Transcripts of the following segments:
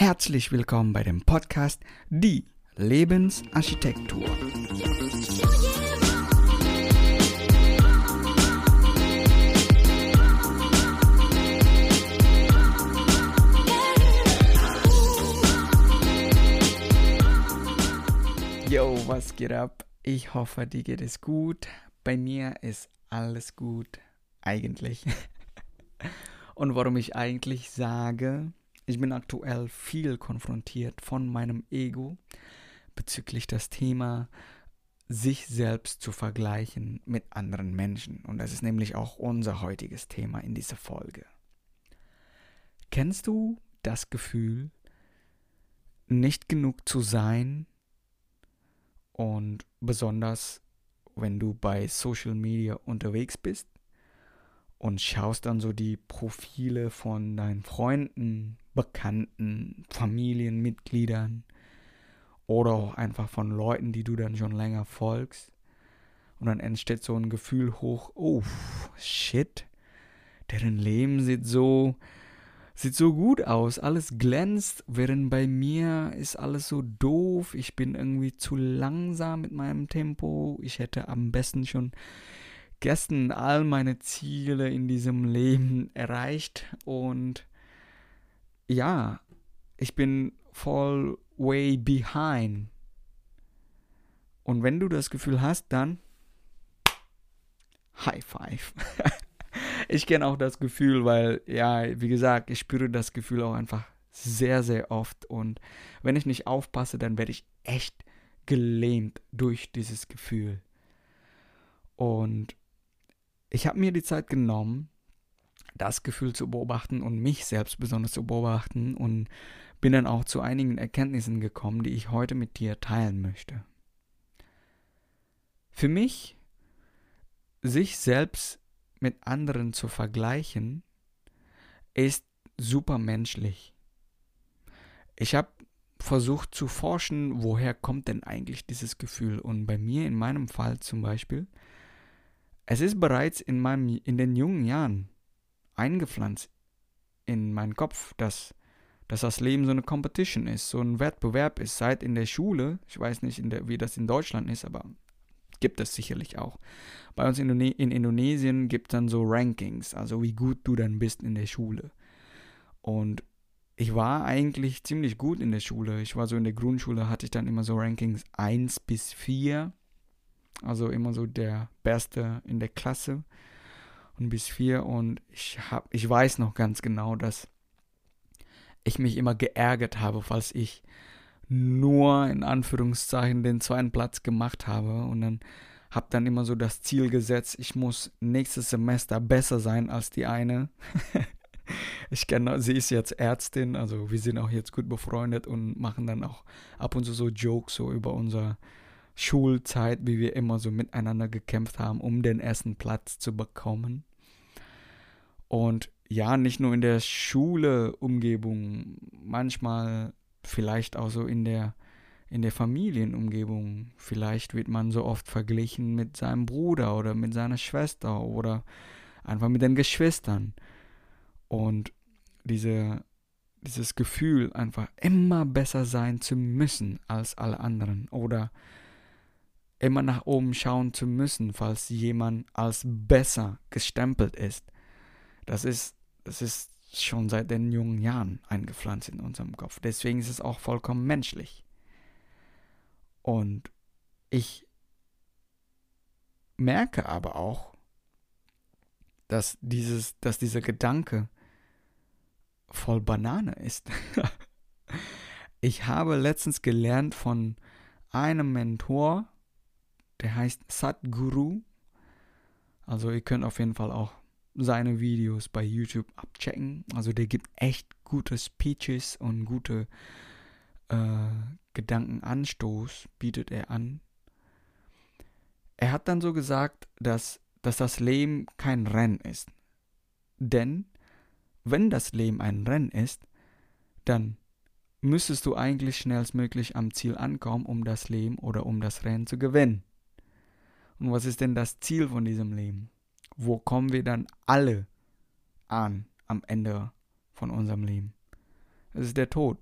Herzlich willkommen bei dem Podcast Die Lebensarchitektur. Yo, was geht ab? Ich hoffe, dir geht es gut. Bei mir ist alles gut, eigentlich. Und warum ich eigentlich sage, ich bin aktuell viel konfrontiert von meinem Ego bezüglich das Thema sich selbst zu vergleichen mit anderen Menschen. Und das ist nämlich auch unser heutiges Thema in dieser Folge. Kennst du das Gefühl, nicht genug zu sein und besonders wenn du bei Social Media unterwegs bist und schaust dann so die Profile von deinen Freunden, Bekannten, Familienmitgliedern oder auch einfach von Leuten, die du dann schon länger folgst. Und dann entsteht so ein Gefühl hoch, oh, shit, deren Leben sieht so, sieht so gut aus, alles glänzt, während bei mir ist alles so doof, ich bin irgendwie zu langsam mit meinem Tempo, ich hätte am besten schon gestern all meine Ziele in diesem Leben erreicht und ja, ich bin voll way behind. Und wenn du das Gefühl hast, dann High Five. ich kenne auch das Gefühl, weil, ja, wie gesagt, ich spüre das Gefühl auch einfach sehr, sehr oft. Und wenn ich nicht aufpasse, dann werde ich echt gelähmt durch dieses Gefühl. Und ich habe mir die Zeit genommen, das Gefühl zu beobachten und mich selbst besonders zu beobachten und bin dann auch zu einigen Erkenntnissen gekommen, die ich heute mit dir teilen möchte. Für mich, sich selbst mit anderen zu vergleichen, ist super menschlich. Ich habe versucht zu forschen, woher kommt denn eigentlich dieses Gefühl. Und bei mir in meinem Fall zum Beispiel, es ist bereits in, meinem, in den jungen Jahren eingepflanzt in meinen Kopf, dass, dass das Leben so eine Competition ist, so ein Wettbewerb ist. Seit in der Schule, ich weiß nicht, der, wie das in Deutschland ist, aber gibt es sicherlich auch. Bei uns in, in Indonesien gibt es dann so Rankings, also wie gut du dann bist in der Schule. Und ich war eigentlich ziemlich gut in der Schule. Ich war so in der Grundschule, hatte ich dann immer so Rankings 1 bis 4. Also immer so der Beste in der Klasse bis vier und ich hab, ich weiß noch ganz genau, dass ich mich immer geärgert habe, falls ich nur in Anführungszeichen den zweiten Platz gemacht habe und dann habe dann immer so das Ziel gesetzt, ich muss nächstes Semester besser sein als die eine. ich kenne, sie ist jetzt Ärztin, also wir sind auch jetzt gut befreundet und machen dann auch ab und zu so Jokes so über unsere Schulzeit, wie wir immer so miteinander gekämpft haben, um den ersten Platz zu bekommen. Und ja, nicht nur in der Schule, Umgebung, manchmal vielleicht auch so in der, in der Familienumgebung. Vielleicht wird man so oft verglichen mit seinem Bruder oder mit seiner Schwester oder einfach mit den Geschwistern. Und diese, dieses Gefühl, einfach immer besser sein zu müssen als alle anderen oder immer nach oben schauen zu müssen, falls jemand als besser gestempelt ist das ist, das ist schon seit den jungen Jahren eingepflanzt in unserem Kopf. Deswegen ist es auch vollkommen menschlich. Und ich merke aber auch, dass, dieses, dass dieser Gedanke voll Banane ist. ich habe letztens gelernt von einem Mentor, der heißt Sadhguru. Also ihr könnt auf jeden Fall auch seine Videos bei YouTube abchecken. Also der gibt echt gute Speeches und gute äh, Gedankenanstoß bietet er an. Er hat dann so gesagt, dass, dass das Leben kein Rennen ist. Denn wenn das Leben ein Rennen ist, dann müsstest du eigentlich schnellstmöglich am Ziel ankommen, um das Leben oder um das Rennen zu gewinnen. Und was ist denn das Ziel von diesem Leben? Wo kommen wir dann alle an am Ende von unserem Leben? Es ist der Tod.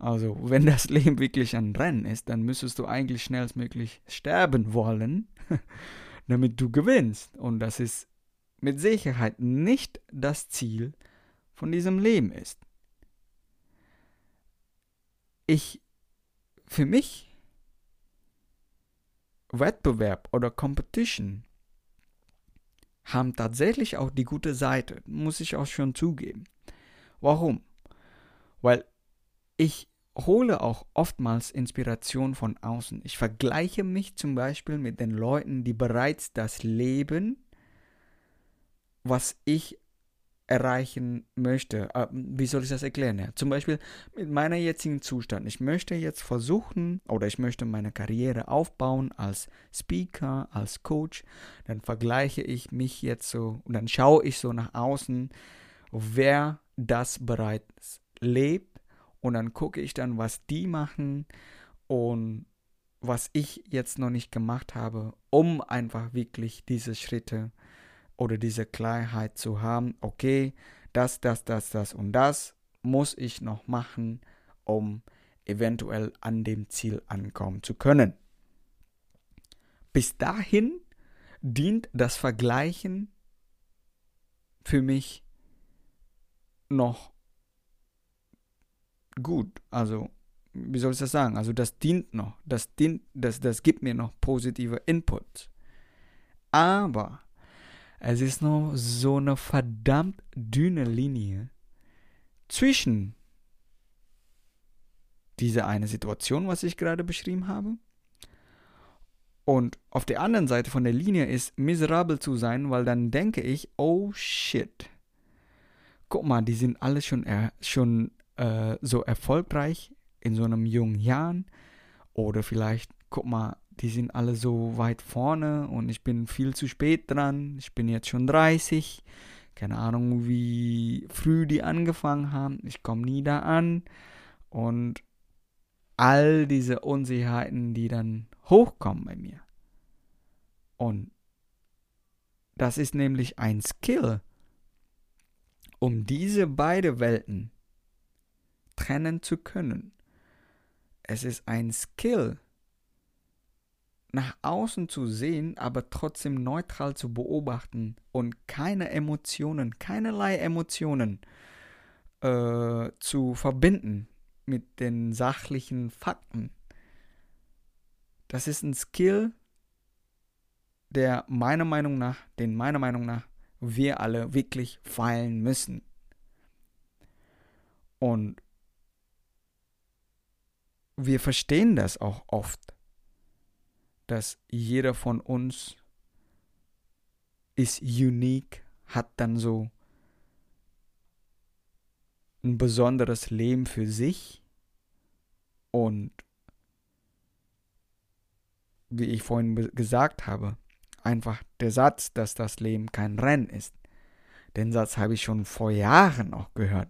Also, wenn das Leben wirklich ein Rennen ist, dann müsstest du eigentlich schnellstmöglich sterben wollen, damit du gewinnst. Und das ist mit Sicherheit nicht das Ziel von diesem Leben ist. Ich, für mich, Wettbewerb oder Competition haben tatsächlich auch die gute Seite, muss ich auch schon zugeben. Warum? Weil ich hole auch oftmals Inspiration von außen. Ich vergleiche mich zum Beispiel mit den Leuten, die bereits das Leben, was ich erreichen möchte. Äh, wie soll ich das erklären? Zum Beispiel mit meiner jetzigen Zustand. Ich möchte jetzt versuchen oder ich möchte meine Karriere aufbauen als Speaker, als Coach. Dann vergleiche ich mich jetzt so und dann schaue ich so nach außen, wer das bereits lebt und dann gucke ich dann, was die machen und was ich jetzt noch nicht gemacht habe, um einfach wirklich diese Schritte oder diese Klarheit zu haben, okay, das, das, das, das und das muss ich noch machen, um eventuell an dem Ziel ankommen zu können. Bis dahin dient das Vergleichen für mich noch gut. Also, wie soll ich das sagen? Also, das dient noch. Das, dient, das, das gibt mir noch positive Input. Aber es ist noch so eine verdammt dünne Linie zwischen dieser eine Situation, was ich gerade beschrieben habe, und auf der anderen Seite von der Linie ist miserabel zu sein, weil dann denke ich, oh shit. Guck mal, die sind alle schon, äh, schon äh, so erfolgreich in so einem jungen Jahren. Oder vielleicht, guck mal, die sind alle so weit vorne und ich bin viel zu spät dran. Ich bin jetzt schon 30. Keine Ahnung, wie früh die angefangen haben. Ich komme nie da an. Und all diese Unsicherheiten, die dann hochkommen bei mir. Und das ist nämlich ein Skill, um diese beiden Welten trennen zu können. Es ist ein Skill, nach außen zu sehen, aber trotzdem neutral zu beobachten und keine Emotionen, keinerlei Emotionen äh, zu verbinden mit den sachlichen Fakten. Das ist ein Skill, der meiner Meinung nach, den meiner Meinung nach wir alle wirklich feilen müssen. Und wir verstehen das auch oft dass jeder von uns ist unique, hat dann so ein besonderes Leben für sich und wie ich vorhin gesagt habe, einfach der Satz, dass das Leben kein Rennen ist. Den Satz habe ich schon vor Jahren auch gehört.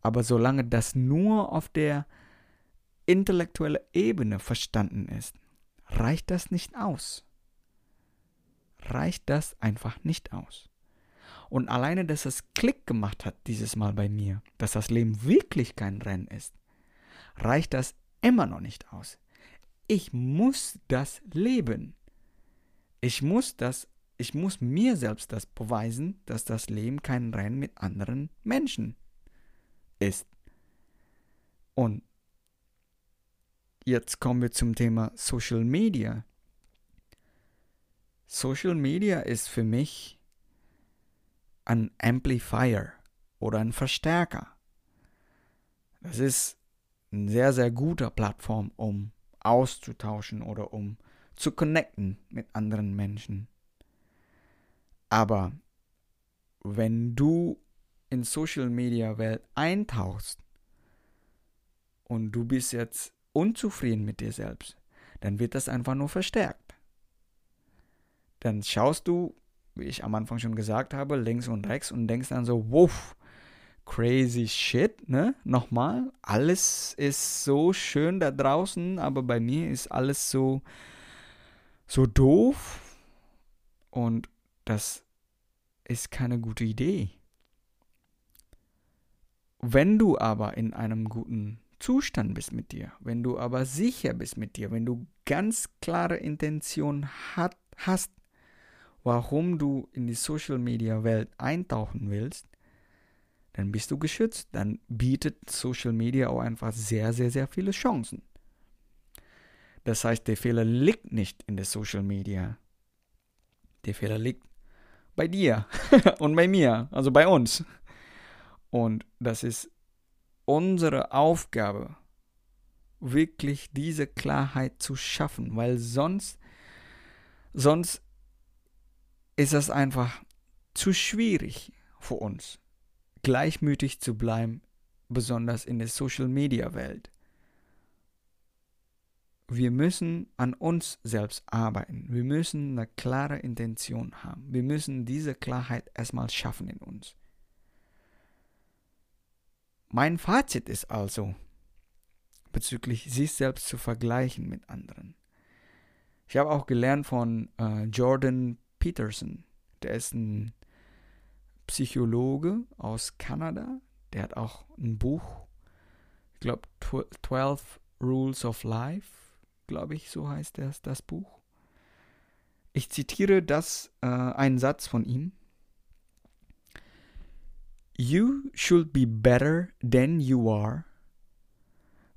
Aber solange das nur auf der intellektuellen Ebene verstanden ist, reicht das nicht aus. Reicht das einfach nicht aus. Und alleine, dass es Klick gemacht hat dieses Mal bei mir, dass das Leben wirklich kein Rennen ist, reicht das immer noch nicht aus. Ich muss das leben. Ich muss das, ich muss mir selbst das beweisen, dass das Leben kein Rennen mit anderen Menschen ist. Und jetzt kommen wir zum Thema Social Media. Social Media ist für mich ein Amplifier oder ein Verstärker. Das ist eine sehr, sehr gute Plattform, um auszutauschen oder um zu connecten mit anderen Menschen. Aber wenn du in Social Media Welt eintauchst und du bist jetzt unzufrieden mit dir selbst, dann wird das einfach nur verstärkt. Dann schaust du, wie ich am Anfang schon gesagt habe, links und rechts und denkst dann so, wow, crazy shit, ne? Nochmal, alles ist so schön da draußen, aber bei mir ist alles so, so doof. Und das ist keine gute Idee. Wenn du aber in einem guten Zustand bist mit dir, wenn du aber sicher bist mit dir, wenn du ganz klare Intention hat, hast, warum du in die Social Media Welt eintauchen willst, dann bist du geschützt. Dann bietet Social Media auch einfach sehr, sehr, sehr viele Chancen. Das heißt, der Fehler liegt nicht in der Social Media. Der Fehler liegt bei dir und bei mir, also bei uns. Und das ist unsere Aufgabe, wirklich diese Klarheit zu schaffen, weil sonst, sonst ist es einfach zu schwierig für uns, gleichmütig zu bleiben, besonders in der Social-Media-Welt. Wir müssen an uns selbst arbeiten. Wir müssen eine klare Intention haben. Wir müssen diese Klarheit erstmal schaffen in uns. Mein Fazit ist also, bezüglich sich selbst zu vergleichen mit anderen. Ich habe auch gelernt von äh, Jordan Peterson. Der ist ein Psychologe aus Kanada. Der hat auch ein Buch, ich glaube 12 Rules of Life, glaube ich, so heißt das, das Buch. Ich zitiere das, äh, einen Satz von ihm. You should be better than you are,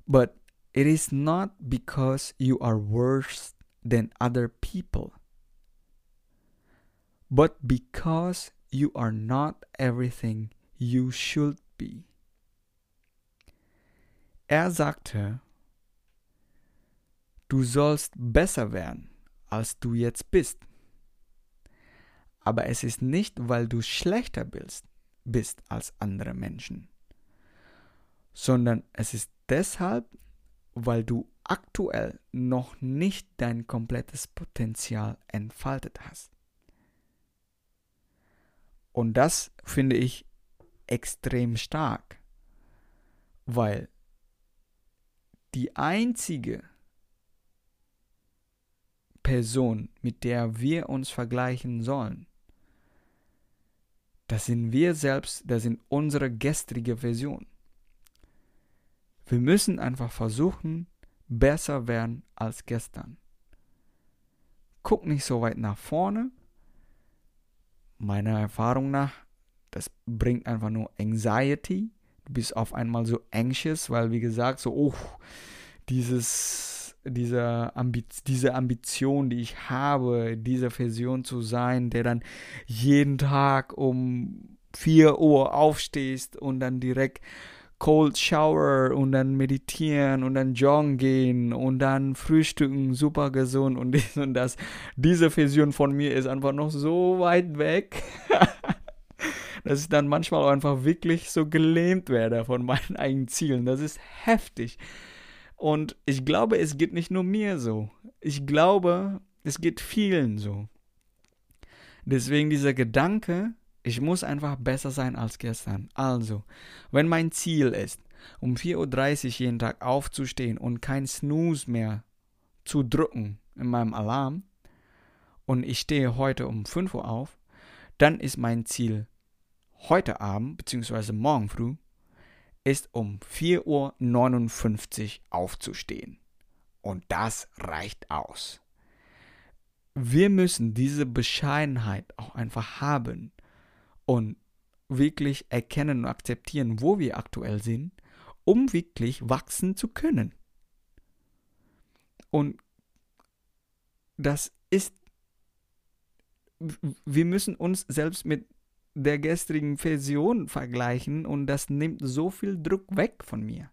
but it is not because you are worse than other people, but because you are not everything you should be. Er sagte, du sollst besser werden, als du jetzt bist. Aber es ist nicht, weil du schlechter bist, bist als andere Menschen, sondern es ist deshalb, weil du aktuell noch nicht dein komplettes Potenzial entfaltet hast. Und das finde ich extrem stark, weil die einzige Person, mit der wir uns vergleichen sollen, das sind wir selbst, das sind unsere gestrige Version. Wir müssen einfach versuchen, besser werden als gestern. Guck nicht so weit nach vorne. Meiner Erfahrung nach, das bringt einfach nur Anxiety. Du bist auf einmal so anxious, weil wie gesagt, so, oh, dieses diese, Ambiz diese Ambition, die ich habe, dieser Version zu sein, der dann jeden Tag um 4 Uhr aufstehst und dann direkt Cold Shower und dann meditieren und dann joggen gehen und dann frühstücken, super gesund und dies und das. Diese Version von mir ist einfach noch so weit weg, dass ich dann manchmal einfach wirklich so gelähmt werde von meinen eigenen Zielen. Das ist heftig. Und ich glaube, es geht nicht nur mir so. Ich glaube, es geht vielen so. Deswegen dieser Gedanke, ich muss einfach besser sein als gestern. Also, wenn mein Ziel ist, um 4.30 Uhr jeden Tag aufzustehen und kein Snooze mehr zu drücken in meinem Alarm und ich stehe heute um 5 Uhr auf, dann ist mein Ziel heute Abend bzw. morgen früh ist um 4.59 Uhr aufzustehen. Und das reicht aus. Wir müssen diese Bescheidenheit auch einfach haben und wirklich erkennen und akzeptieren, wo wir aktuell sind, um wirklich wachsen zu können. Und das ist, wir müssen uns selbst mit der gestrigen Version vergleichen und das nimmt so viel Druck weg von mir.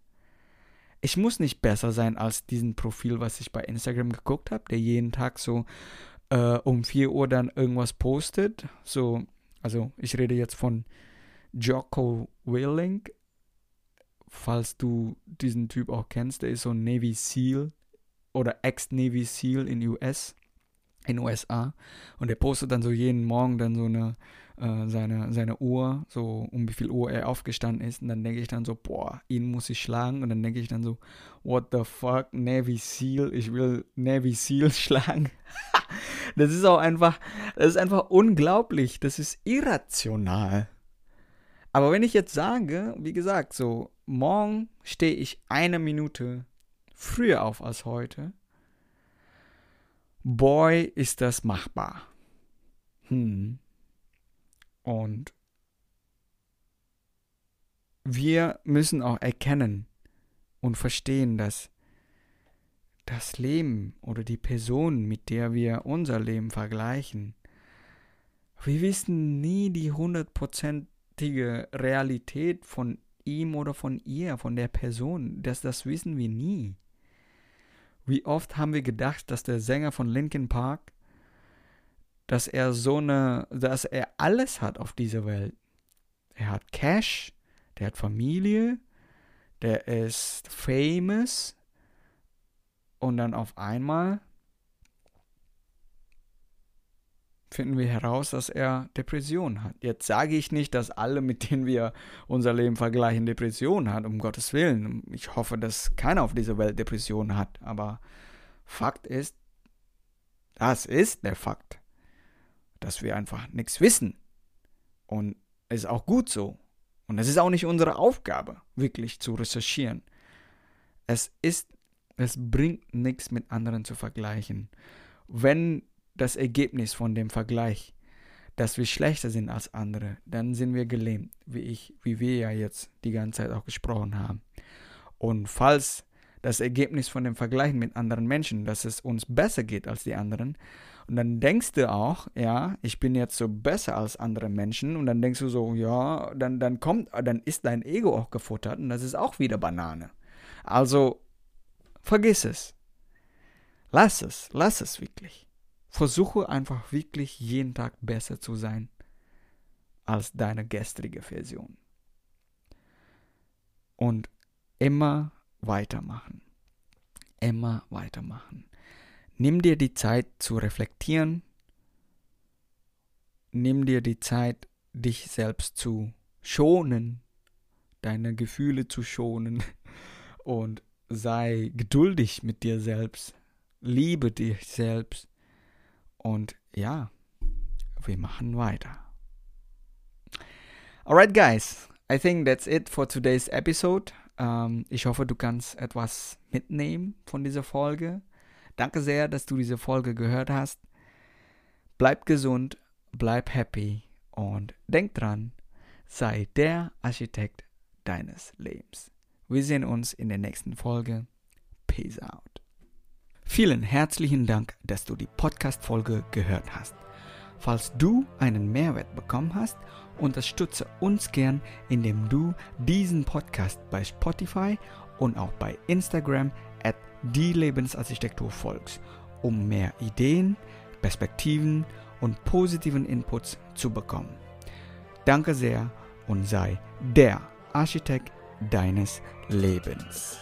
Ich muss nicht besser sein als diesen Profil, was ich bei Instagram geguckt habe, der jeden Tag so äh, um 4 Uhr dann irgendwas postet. So, also ich rede jetzt von Jocko Willing. Falls du diesen Typ auch kennst, der ist so ein Navy SEAL oder Ex-Navy SEAL in US, in USA. Und der postet dann so jeden Morgen dann so eine äh, seine, seine Uhr, so um wie viel Uhr er aufgestanden ist. Und dann denke ich dann so, boah, ihn muss ich schlagen. Und dann denke ich dann so, what the fuck, Navy Seal, ich will Navy Seal schlagen. das ist auch einfach, das ist einfach unglaublich. Das ist irrational. Aber wenn ich jetzt sage, wie gesagt, so, morgen stehe ich eine Minute früher auf als heute. Boy, ist das machbar. Hm. Und wir müssen auch erkennen und verstehen, dass das Leben oder die Person, mit der wir unser Leben vergleichen, wir wissen nie die hundertprozentige Realität von ihm oder von ihr, von der Person. Das, das wissen wir nie. Wie oft haben wir gedacht, dass der Sänger von Linkin Park, dass er so eine, dass er alles hat auf dieser Welt. Er hat Cash, der hat Familie, der ist famous und dann auf einmal finden wir heraus, dass er Depressionen hat. Jetzt sage ich nicht, dass alle, mit denen wir unser Leben vergleichen, Depressionen haben, um Gottes Willen. Ich hoffe, dass keiner auf dieser Welt Depressionen hat. Aber Fakt ist, das ist der Fakt, dass wir einfach nichts wissen. Und es ist auch gut so. Und es ist auch nicht unsere Aufgabe, wirklich zu recherchieren. Es ist, es bringt nichts mit anderen zu vergleichen. Wenn das Ergebnis von dem Vergleich, dass wir schlechter sind als andere, dann sind wir gelähmt, wie ich, wie wir ja jetzt die ganze Zeit auch gesprochen haben. Und falls das Ergebnis von dem Vergleichen mit anderen Menschen, dass es uns besser geht als die anderen, und dann denkst du auch, ja, ich bin jetzt so besser als andere Menschen, und dann denkst du so, ja, dann, dann kommt, dann ist dein Ego auch gefuttert, und das ist auch wieder Banane. Also, vergiss es. Lass es, lass es wirklich. Versuche einfach wirklich jeden Tag besser zu sein als deine gestrige Version. Und immer weitermachen. Immer weitermachen. Nimm dir die Zeit zu reflektieren. Nimm dir die Zeit, dich selbst zu schonen, deine Gefühle zu schonen und sei geduldig mit dir selbst. Liebe dich selbst und ja, wir machen weiter. Alright, guys. I think that's it for today's episode. Ähm, ich hoffe, du kannst etwas mitnehmen von dieser Folge. Danke sehr, dass du diese Folge gehört hast. Bleib gesund, bleib happy und denk dran, sei der Architekt deines Lebens. Wir sehen uns in der nächsten Folge. Peace out. Vielen herzlichen Dank, dass du die Podcast-Folge gehört hast. Falls du einen Mehrwert bekommen hast, unterstütze uns gern, indem du diesen Podcast bei Spotify und auch bei Instagram at die Lebensarchitektur folgst, um mehr Ideen, Perspektiven und positiven Inputs zu bekommen. Danke sehr und sei der Architekt deines Lebens.